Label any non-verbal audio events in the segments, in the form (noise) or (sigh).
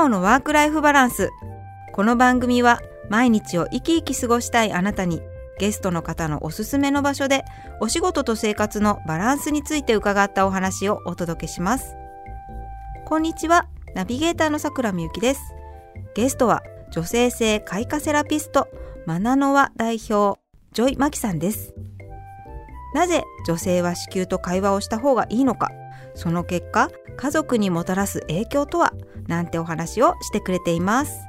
笑顔のワークライフバランス。この番組は毎日を生き生き過ごしたいあなたにゲストの方のおすすめの場所でお仕事と生活のバランスについて伺ったお話をお届けします。こんにちはナビゲーターのさくらみゆきです。ゲストは女性性開花セラピストマナノワ代表ジョイマキさんです。なぜ女性は子宮と会話をした方がいいのかその結果家族にもたらす影響とはなんてお話をしてくれています。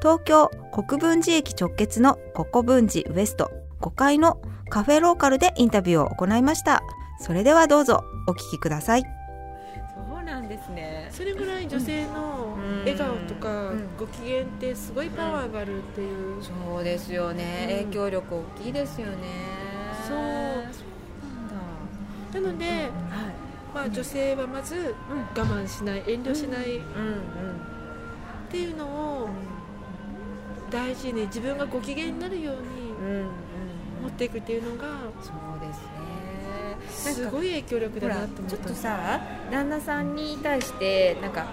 東京国分寺駅直結のココ分寺ウエスト5階のカフェローカルでインタビューを行いました。それではどうぞお聞きください。そうなんですね。それぐらい女性の笑顔とかご機嫌ってすごいパワーがあるっていう、そうですよね、うん。影響力大きいですよね。そう。そうなんだ。なので、はいまあ、女性はまず我慢しない遠慮しない。っうんうんていうのを大事に自分がご機嫌になるように持っていくっていうのがそうですね。すごい影響力だなと思った。ちょっとさ旦那さんに対してなんか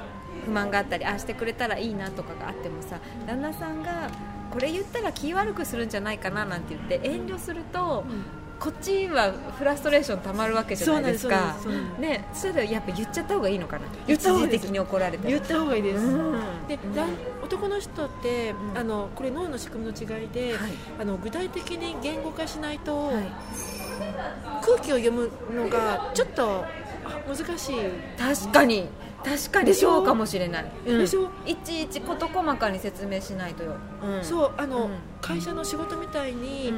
不満があったりああしてくれたらいいなとかがあってもさ旦那さんがこれ言ったら気悪くするんじゃないかななんて言って遠慮するとうんこっちはフラストレーションたまるわけじゃないですか。ねそれでやっぱ言っちゃった方がいいのかな。言った方がいいです。一時的に怒られても。言った方がいいです、うん。で男の人って、うん。あのこれ脳の仕組みの違いで、はい。あの具体的に言語化しないと、はい。空気を読むのがちょっとあ難しい、確かに。確かにそうかもしれない、うん。でしょ？いちいち事細かに説明しないとよ、うんそうあの、うん。会社の仕事みたいに、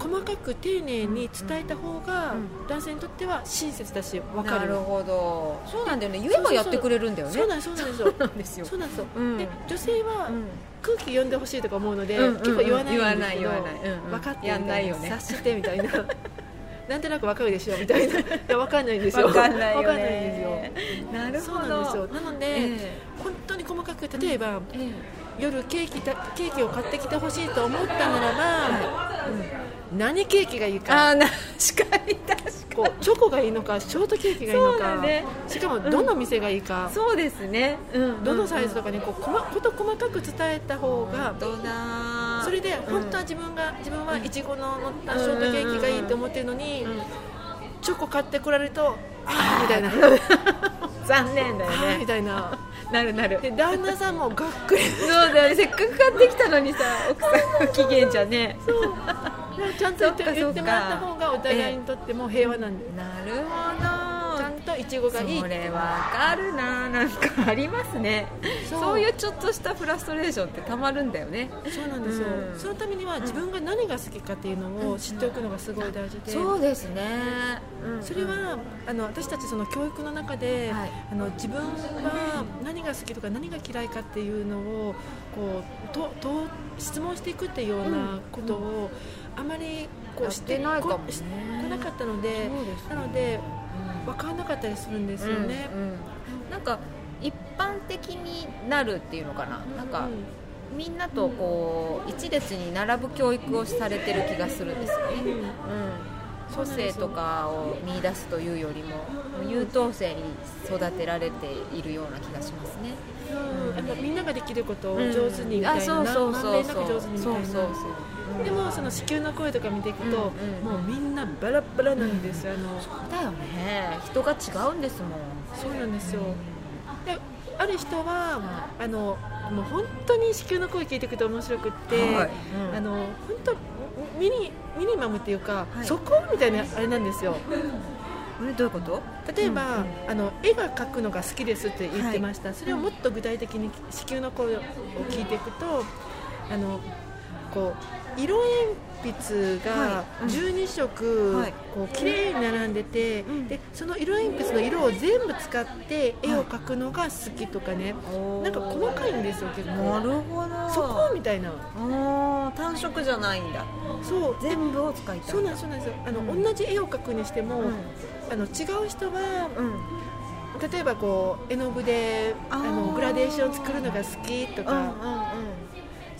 細かく丁寧に伝えた方が、うん。男性にとっては親切だし分かる。なるほど。そうなんだよね。言えばやってくれるんだよね。そうなんですそうなんです。(laughs) よなんですよ。そうなんですよ、うん。で女性はうん。空気読んでほしいとか思うので、結構言わないんですけど言わない言わない。分かってやんないよね。察してみたいな。(laughs) なんとなく分かるでしょみたいな。(laughs) いや分かんないんですよ。わかんないよわかんないんですよ。ねなるそほど。うなんですよ。なので、え本当に細かく例えば、ええ。夜ケーキたケーキを買ってきてほしいと思ったならば、何ケーキがいいえか。あー確かに確かに。こうチョコがいいのかショートケーキがいいのそうか、だね。しかもどの店がいいか、そうですね、うん。どのサイズとかにこう細こと細かく伝えた方が、どうだそれで本当は自分が自分はいちごの乗ったショートケーキがいいと思ってるのに、チョコ買ってこられるとああみたいな。(laughs) 残念だよあーみねたいな。(laughs) なるなる。で旦那さんもがっくり。そうだよね。せっかく買ってきたのにさ奥さん不機嫌じゃねちゃんと言って言ってもらった方がお互いにとっても平和なんで、なるほちゃんといちごがいい。それわかるな。なんかありますね。そう。いうちょっとしたフラストレーションってたまるんだよね。そうなんですよ、うん。そのためには自分が何が好きかっていうのを知っておくのがすごい大事で、そうですね、うん。それはあの私たちその教育の中で、はい。あの自分は何が好きとか何が嫌いかっていうのをこうとと質問していくっていうようなことを、あまりこうしててないかもなかったのでね。なので分からなかったりするんですよね。うんうん。なんか一般的になるっていうのかな、なんかうん。みんなとこう一列に並ぶ教育をされてる気がするんですよね、うん。うん、個性とかを見出すというよりも優等生に育てられているような気がしますね。うん。みんなができることを上手にみたいな、あそうそうそうそう。く上手にみたいな。そうそうそうでもその子宮の声とか見ていくと、うんうんもうみんなバラバラなんですよ、あの。だよね。人が違うんですもん。そうなんですよ、である人は、あのもう本当に子宮の声聞いていくと面白くって、はい。うん。あの本当ミニミニマムっていうか、はい。そこみたいなあれなんですよ。えどういうこと？例えば、あの絵が描くのが好きですって言ってました、それをもっと具体的に子宮の声を聞いていくとあのこう色鉛筆がはい。うん。12色、はい。こう綺麗に並んでて、ん。でその色鉛筆の色を全部使って絵を描くのが好きとかね、なんか細かいんですよ結な構るほど。そこみたいな。単色じゃないんだ。そう。全部を使いたい。そうなんですそうなんです。よあの、うん。同じ絵を描くにしても、うん。あの違う人はうん。例えばこう絵の具であのグラデーション作るのが好きとか、うんうんうん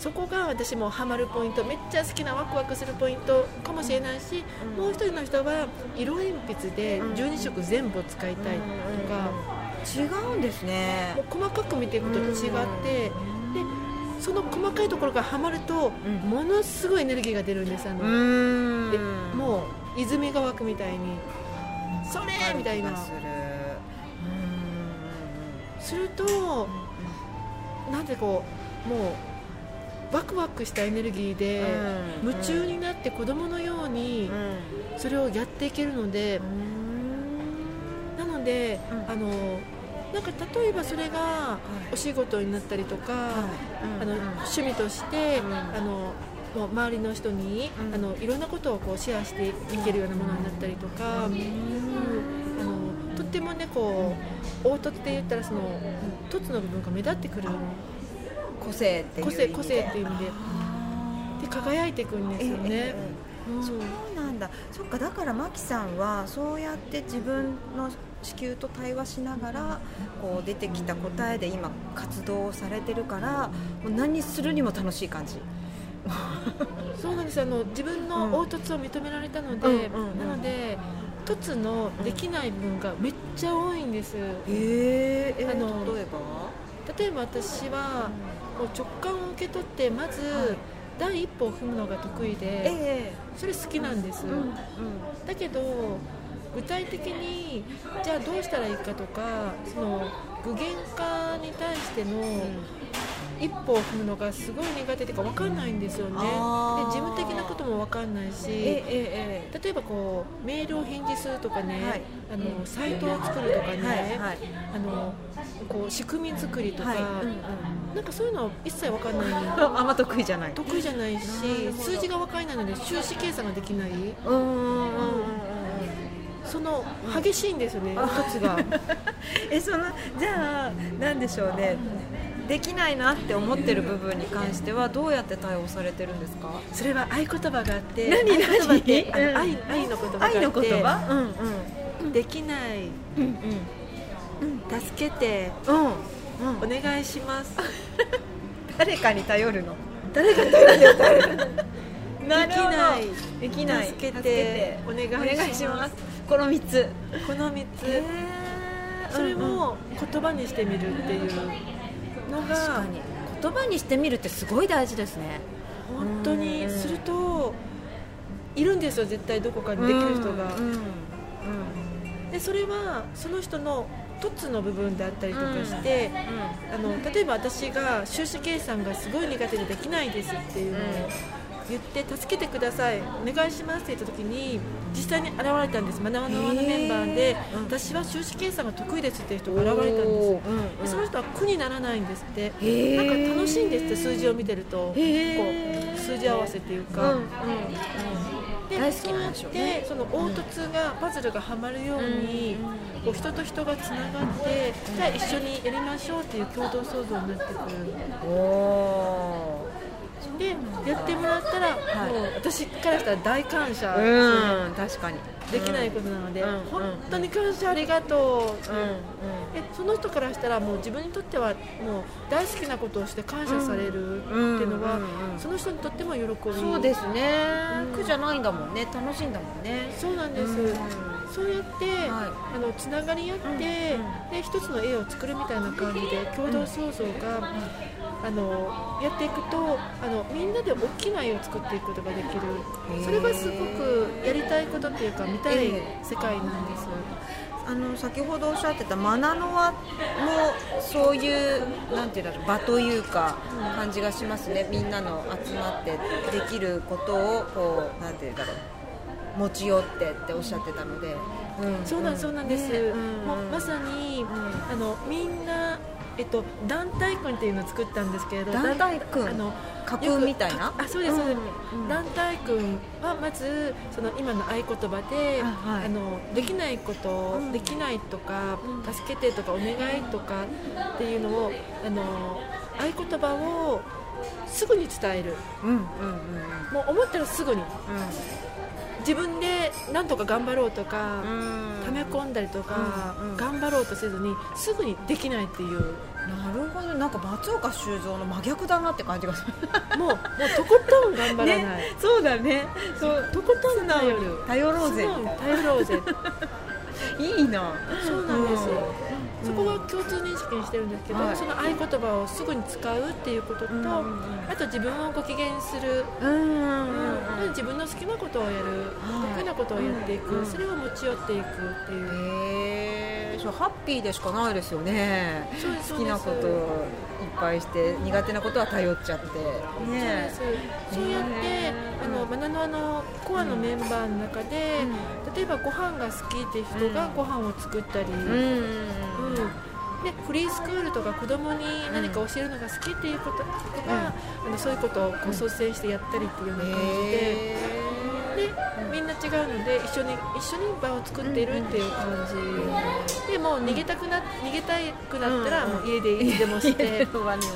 そこが私もハマるポイントめっちゃ好きなワクワクするポイントかもしれないし、うん。もう一人の人は色鉛筆でうん。12色全部使いたいとか、違うんですね。もう細かく見ていくと違ってでその細かいところがはまると、うん。ものすごいエネルギーが出るんですあの、ん。でもう泉が湧くみたいにそれみたいな。する。するとなんでこうもうワクワクしたエネルギーでうん。夢中になって子供のようにそれをやっていけるのでなのでうん。あのなんか例えばそれがお仕事になったりとかあの趣味としてうん。あのもう周りの人にうん。あのいろんなことをこうシェアしていけるようなものになったりとか、うん。あのとってもねこう凹凸で言ったらその凸の部分が目立ってくる個性って個性個性っていう意味で。で輝いていくんですよね。ええうん。そうなんだ。そっかだからマキさんはそうやって自分の子宮と対話しながらこう出てきた答えで今活動をされてるからもう何するにも楽しい感じ。そうなんですあの自分の凹凸を認められたので、うんうんうん。なので凸のできない部分がめっちゃ多いんです、へえあの例えば？例えば私はもう直感を受け取ってまず、はい。第一歩を踏むのが得意でえ。それ好きなんです、うんうん。だけど具体的にじゃあどうしたらいいかとかその具現化に対しての一歩を踏むのがすごい苦手というか分かんないんですよね。で事務的なことも分かんないしえええ例えばこうメールを返事するとかね、はい。あのサイトを作るとかね、はいはい。あのこう仕組み作りとか、はい。うんうん。なんかそういうの一切分かんない。(laughs) あんま得意じゃない。得意じゃないし数字が分からないので収支計算ができない。うんその激しいんですよねあ一つが。(laughs) えそのじゃあなんでしょうね。できないなって思ってる部分に関してはどうやって対応されてるんですか？それは合言葉があって何？合言葉って愛愛の言葉があって愛の言葉？うんうん。できない。うん助けてうんうん。お願いします。(laughs) 誰かに頼るの？誰が誰が。誰がなるほど。できない。助けて。お願いいします。すこの3つ。この3つ。それも言葉にしてみるっていうのが。確かに。言葉にしてみるってすごい大事ですね。本当に。するといるんですよ。絶対どこかにできる人が。うんうんでそれはその人の凸の部分であったりとかして、あの例えば私が収支計算がすごい苦手でできないですっていうのを言って助けてください。お願いしますって言った時に実際に現れたんです。学ばの輪のメンバーで、うん。私は収支計算が得意ですっていう人が現れたんです。よでその人は苦にならないんですって。へなんーか楽しいんですって数字を見てるとこう数字合わせっていうか、うんうんで大好きなんでしょうねその凹凸がパズルがはまるように、こう人と人がつながって、じゃあ一緒にやりましょうっていう共同創造になってくる。おでやってもらったら、はい。もう私からしたら大感謝、ーうん確かに。できないことなので、うん本当に感謝ありがとう、う。んうその人からしたらもう自分にとってはもう大好きなことをして感謝されるっていうのは、その人にとっても喜び。そうですね。うん。苦じゃないんだもんね。楽しいんだもんね。そうなんです、うん。そうやって、はあのつながり合って、う一つの絵を作るみたいな感じで共同創造が、あのやっていくとあのみんなで大きな絵を作っていくことができる。それがすごくやりたいことっていうか見たいえ世界なんです、あの先ほどおっしゃってたマナノワもそういうなんていうんだろう場というか感じがしますね。みんなの集まってできることをこうなんていうんだろう持ち寄ってっておっしゃってたので、そうなんそうなんです、ね。うん。もうまさに、あのみんなえっと、団体訓っていうのを作ったんですけれど団体訓？あの架空みたいな？あそうですそうです、うんうん団体訓はまずその今の合言葉で、あはい。あのできないこと、うん。できないとか、うん。助けてとかお願いとかっていうのをあの合言葉をすぐに伝える。うんうんうんもう思ったらすぐに。う自分で何とか頑張ろうとか、溜め込んだりとか、頑張ろうとせずにすぐにできないっていう。なるほど。なんか松岡修造の真逆だなって感じがする。もうもうとことん頑張らない、(laughs) ねそうだね。そうとことん頼る頼ろうぜ。頼ろうぜ。(laughs) いいな。そうなんです、うんそこは共通認識にしてるんですけど、はい。その合言葉をすぐに使うっていうことと、うんうんうん。あと自分をご機嫌にする、うんうんうん自分の好きなことをやる、はい。得意なことをやっていく、うんうんそれを持ち寄っていくっていう、へえそうハッピーでしかないですよね。好きなことをいっぱいして苦手なことは頼っちゃって。そうでねす。そうやってあのマナノアのコアのメンバーの中で、例えばご飯が好きって人がご飯を作ったり、うんうんうんでフリースクールとか子供に何か教えるのが好きっていうこととか、あのそういうことをこう率先してやったりっていうような感じで。へでみんな違うので一緒に一緒に場を作っているっていう感じ。でもう逃げたくな逃げたくなったらもう家でいつでもして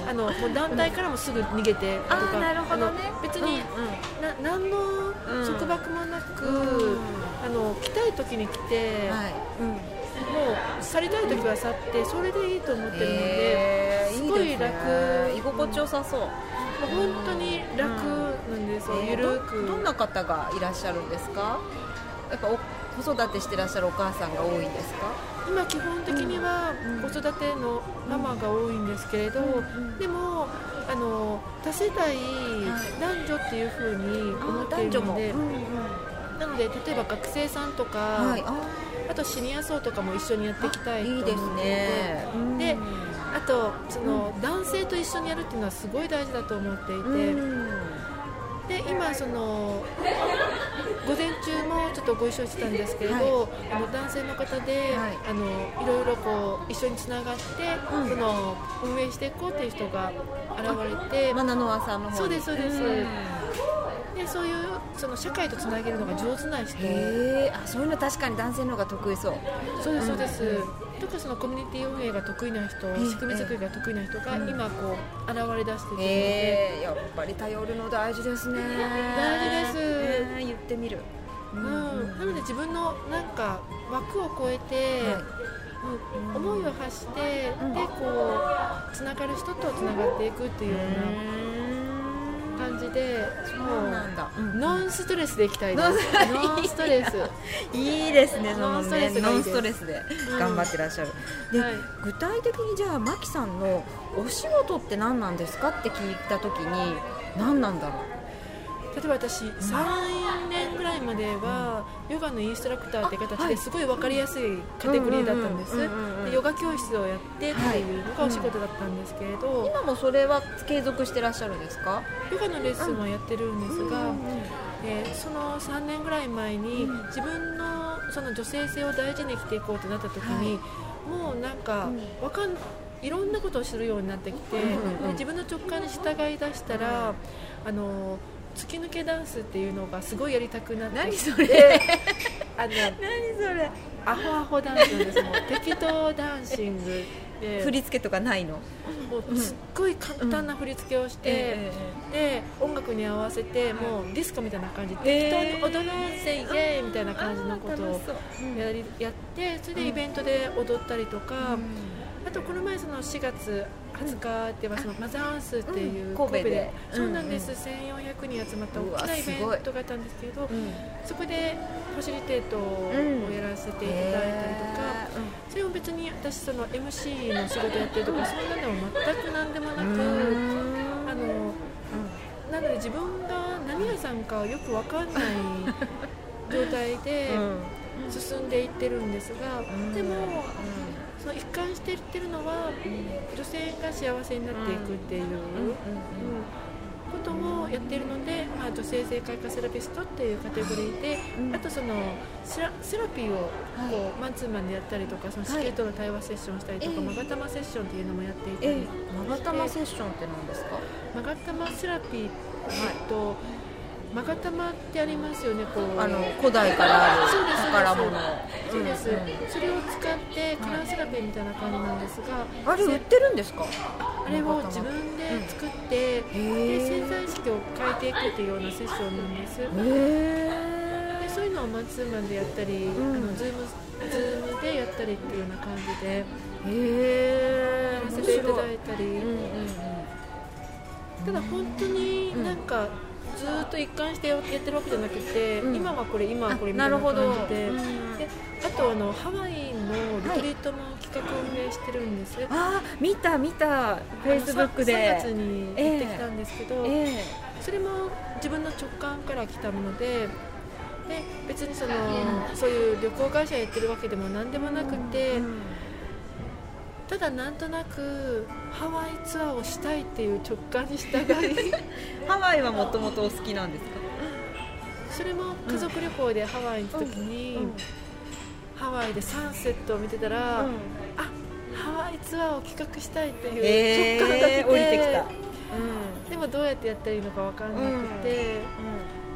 あのもう団体からもすぐ逃げてとかあーなるほどね。別に、な何のうん束縛もなく、うん。あの来たい時に来て、はい。もう去りたい時は去ってそれでいいと思ってるので、へーすごいですね。楽。居心地よさそう。もう本当に楽なんですよ、えーゆるく。どどんな方がいらっしゃるんですか？やっぱお子育てしてらっしゃるお母さんが多いんですか？今基本的にはうん子育てのママが多いんですけれど、んでもあの多世代、男女っていうふうに思っているので、なので例えば学生さんとか、はいああとシニア層とかも一緒にやっていきたいと思って。いですね。であとその、男性と一緒にやるっていうのはすごい大事だと思っていて、うん。で今その午前中もちょっとご一緒してたんですけれど、はあの男性の方で、はい。あのいろいろこう一緒につながって、うん。その運営していこうっていう人が現れて、マナノアさんの方に。そうですそうです。んでそういうその社会とつなげるのが上手な人。あそういうの確かに男性の方が得意そう。そうですそうです、うん特にそのコミュニティ運営が得意な人、え仕組み作りが得意な人がうん今こう現れ出しているので、へえやっぱり頼るの大事ですね。大事です。ね言ってみる。うん。なので自分のなんか枠を超えて、はい。うん思いを発して、うんでこうつながる人とつながっていくっていうような感じでそうもなんだ。う。ノンストレスでいきたいです。ノンストレス。いいですねノンストレねノンストレスで頑張ってらっしゃる、で、はい。具体的にじゃあマキさんのお仕事って何なんですかって聞いた時に何なんだろ例えば私3年ぐらいまではヨガのインストラクターって形はい。ですごい分かりやすいカテゴリーだったんです。ヨガ教室をやってっていうのがお仕事だったんですけれうど、今もそれは継続してらっしゃるんですか？ヨガのレッスンはやってるんですが、うんうんえーその3年ぐらい前にうん。自分のその女性性を大事に生きていこうとなった時に、もうなんかわかんいろんなことをするようになってきて、うんうんうん。で自分の直感に従い出したら、あの突き抜けダンスっていうのがすごいやりたくなって。何それ。あの (laughs) 何それ。アホアホダンスです。もう適当ダンシングで。(laughs) 振り付けとかないの？もうすっごい簡単な振り付けをして。えで音楽に合わせてもうディスコみたいな感じでえー。適当に踊ろうぜイエーイみたいな感じのことをやりやってそれでイベントで踊ったりとか、あとこの前その4月20日ってはそのマザースっていううん。神戸で。そうなんです、うん1400人集まった大きなイベントがあったんですけどうん。そこでファシリテートをやらせていただいたりとか、それも別に私その MC の仕事やってるとかそんなのも全く何でもなく、あのなので自分が何屋さんかよく分かんない状態で (laughs) 進んでいってるんですが、でもその一貫していってるのは女性が幸せになっていくっていう、うんことをやっているので、まあ、女性性開花セラピストっていうカテゴリーで、うん。あとそのセラセラピーをこう、マンツーマンでやったりとかその子宮との対話セッションしたりとか、ええ。マガタマセッションっていうのもやっていたり、えマガタマセッションって何ですか？マガタマセラピーと、マガタマってありますよねこう。あの古代からあるそうです宝物。そうです、んん。それを使ってカラーセラピーみたいな感じなんですが、あれ売ってるんですか？あれを自分で作って、で潜在意識を変えていくっていうようなセッションなんです、へでそういうのをマンツーマンでやったり、ん。あのズームズームでやったりっていうような感じでえへえやらせていただいたり、うんうんただ本当になんかずーっと一貫してやってるわけじゃなくて、うん。今はこれ今はこれみたないるなほど、感じで,、うん。であとあのハワイのリトリートも企画運営してるんです、あー見た見た。フェイスブックで3月に行ってきたんですけど、えそれも自分の直感から来たものでで別にその、そういう旅行会社やってるわけでも何でもなくて、えただなんとなくハワイツアーをしたいっていう直感に従い (laughs) ハワイはもともとお好きなんですか？それも家族旅行でハワイに行った時に、うんハワイでサンセットを見てたら、うん。あハワイツアーを企画したいっていうえ直感が来て、ー、降りてきたでもどうやってやったらいいのか分からなくて、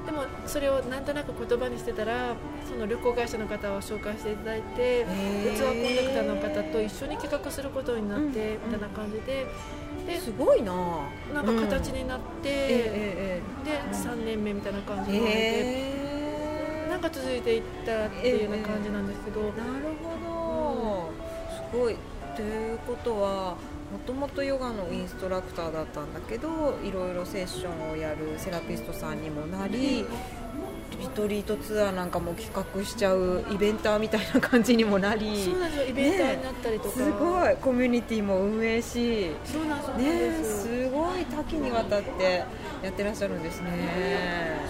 でもそれをなんとなく言葉にしてたらその旅行会社の方を紹介していただいて、ーツアー。コンダクターの方と一緒に企画することになって、うんみたいな感じで。ですごいな。なんか形になって、えで3年目みたいな感じえになって、えなんか続いていったっていうような感じなんですけど、なるほど、すごいということはもともとヨガのインストラクターだったんだけどいろいろセッションをやるセラピストさんにもなりリトリートツアーなんかも企画しちゃうイベンターみたいな感じにもなりそうなんですよ。イベンターになったりとか、すごい。コミュニティも運営しそうなんですねです、すごい多岐にわたってやってらっしゃるんですね。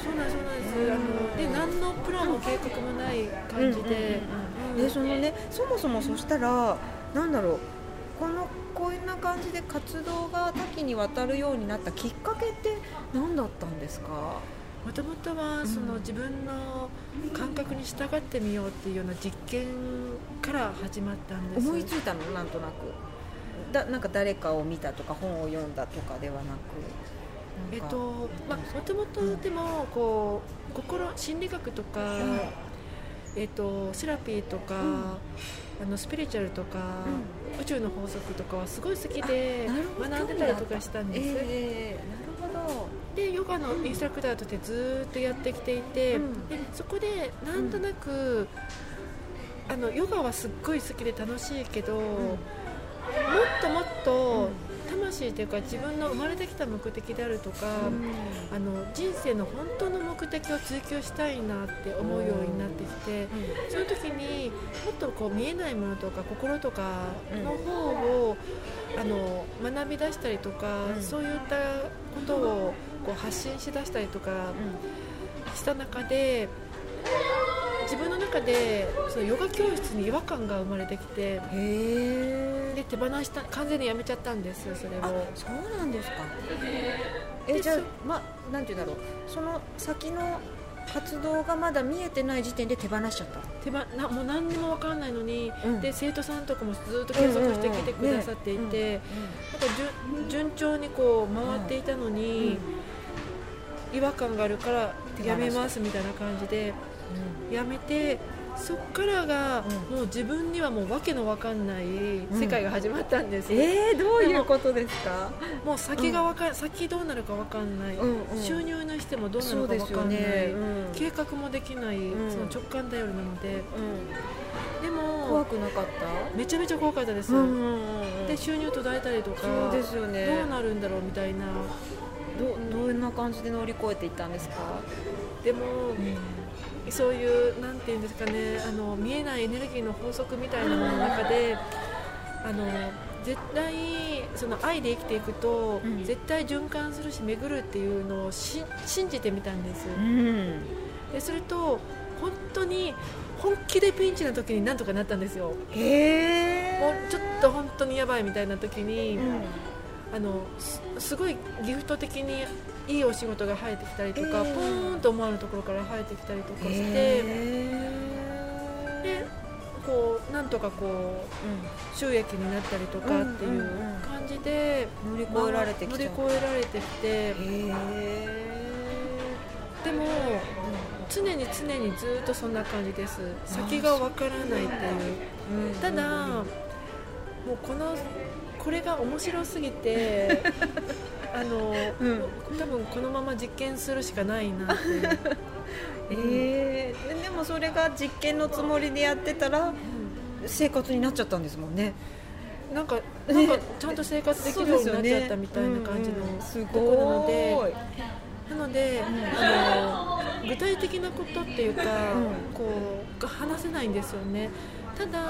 そうなんそうなんです、あので何のプランも計画もない感じで、うんでそのねそもそもそしたらなんだろうこのこんな感じで活動が多岐にわたるようになったきっかけって何だったんですか？もともとはそのうん。自分の感覚に従ってみようっていうような実験から始まったんです。思いついたの？なんとなく。だなんか誰かを見たとか本を読んだとかではなく。えっとまあもともとでもこう心心理学とか、ん。えっとセラピーとか、あのスピリチュアルとか、宇宙の法則とかはすごい好きで学んでたりとかしたんです、えー、なるほど。でヨガのインストラクターとしてずーっとやってきていて、うん。でそこでなんとなく、あのヨガはすっごい好きで楽しいけど、もっともっと魂というか自分の生まれてきた目的であるとか、あの人生の本当の目的を追求したいなって思うようになってきて、そういう時にもっとこう見えないものとか心とかの方を、あの学び出したりとか、うん。そういったことをこう発信しだしたりとかした中で中でそのヨガ教室に違和感が生まれてきてで手放した完全にやめちゃったんですよそれあを。そうなんですか。えじゃあまなんて言うんだろう。その先の活動がまだ見えてない時点で手放しちゃった？手ばなもう何にも分からないのに、うん。で生徒さんとかもずっと継続してきてくださっていて、なんか順順調にこう回っていたのに、違和感があるからやめますみたいな感じでやめてそっからが、うん。もう自分にはもう訳の分かんない世界が始まったんです、えー、どういうことですか？もう先がわかん、先どうなるか分かんない、うんうん。収入にしてもどうなるか分かんない、ね、うん。計画もできない、ん。その直感頼りなので。うん。でも怖くなかった？めちゃめちゃ怖かったです、うんうんうんで収入途絶えたりとかそうですよね。どうなるんだろうみたいな。どどんな感じで乗り越えていったんですか、でも、そういうなんていうんですかねあの見えないエネルギーの法則みたいなものの中であの絶対その愛で生きていくと、うん。絶対循環するし巡るっていうのをし信じてみたんです、ん、ですると本当に本気でピンチな時になんとかなったんですよ。へもうちょっと本当にやばいみたいな時に、うんあのすすごいギフト的にいいお仕事が入ってきたりとか、えー。ポーンと思わぬところから入ってきたりとかして、へでこうなんとかこう収益になったりとかっていう感じで、ー乗り越えられてき乗り越えられてきて。へでも常に常にずっとそんな感じです。先がわからないっていう。ーただもうこのこれが面白すぎて (laughs) あの、うん。多分このまま実験するしかないなって。(laughs) えー。ででもそれが実験のつもりでやってたら生活になっちゃったんですもんね。なんかなんかちゃんと生活できるようになっちゃったみたいな感じのすところなので。なので、あの具体的なことっていうか、こうが話せないんですよね。ただ、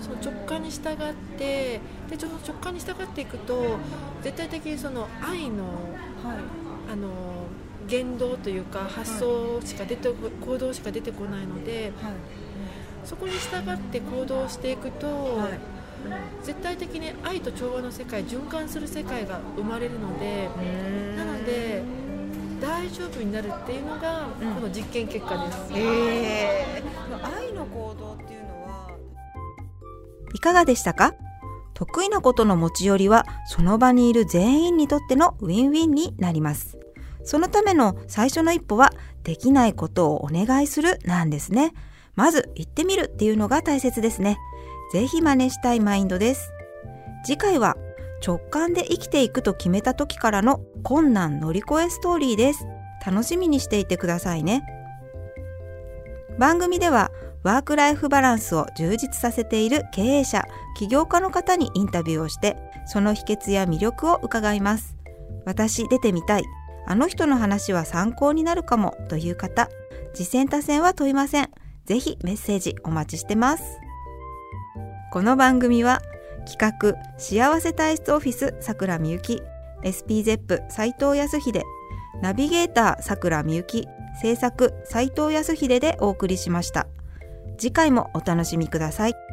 その直感に従ってでちょ直感に従っていくと絶対的にその愛の,、あの言動というか発想しか出て、行動しか出てこないので、そこに従って行動していくと、絶対的に愛と調和の世界循環する世界が生まれるのでなので大丈夫になるっていうのがこの実験結果です。えいかがでしたか？得意なことの持ち寄りはその場にいる全員にとってのウィンウィンになります。そのための最初の一歩はできないことをお願いするなんですね。まず行ってみるっていうのが大切ですね。ぜひ真似したいマインドです。次回は直感で生きていくと決めた時からの困難乗り越えストーリーです。楽しみにしていてくださいね。番組ではワークライフバランスを充実させている経営者、起業家の方にインタビューをして、その秘訣や魅力を伺います。私出てみたい。あの人の話は参考になるかもという方、実践多戦は問いません。ぜひメッセージお待ちしてます。この番組は企画幸せ体質オフィスさくらみゆき SPZEP 斉藤康秀ナビゲーターさくらみゆき制作斉藤康秀でお送りしました次回もお楽しみください。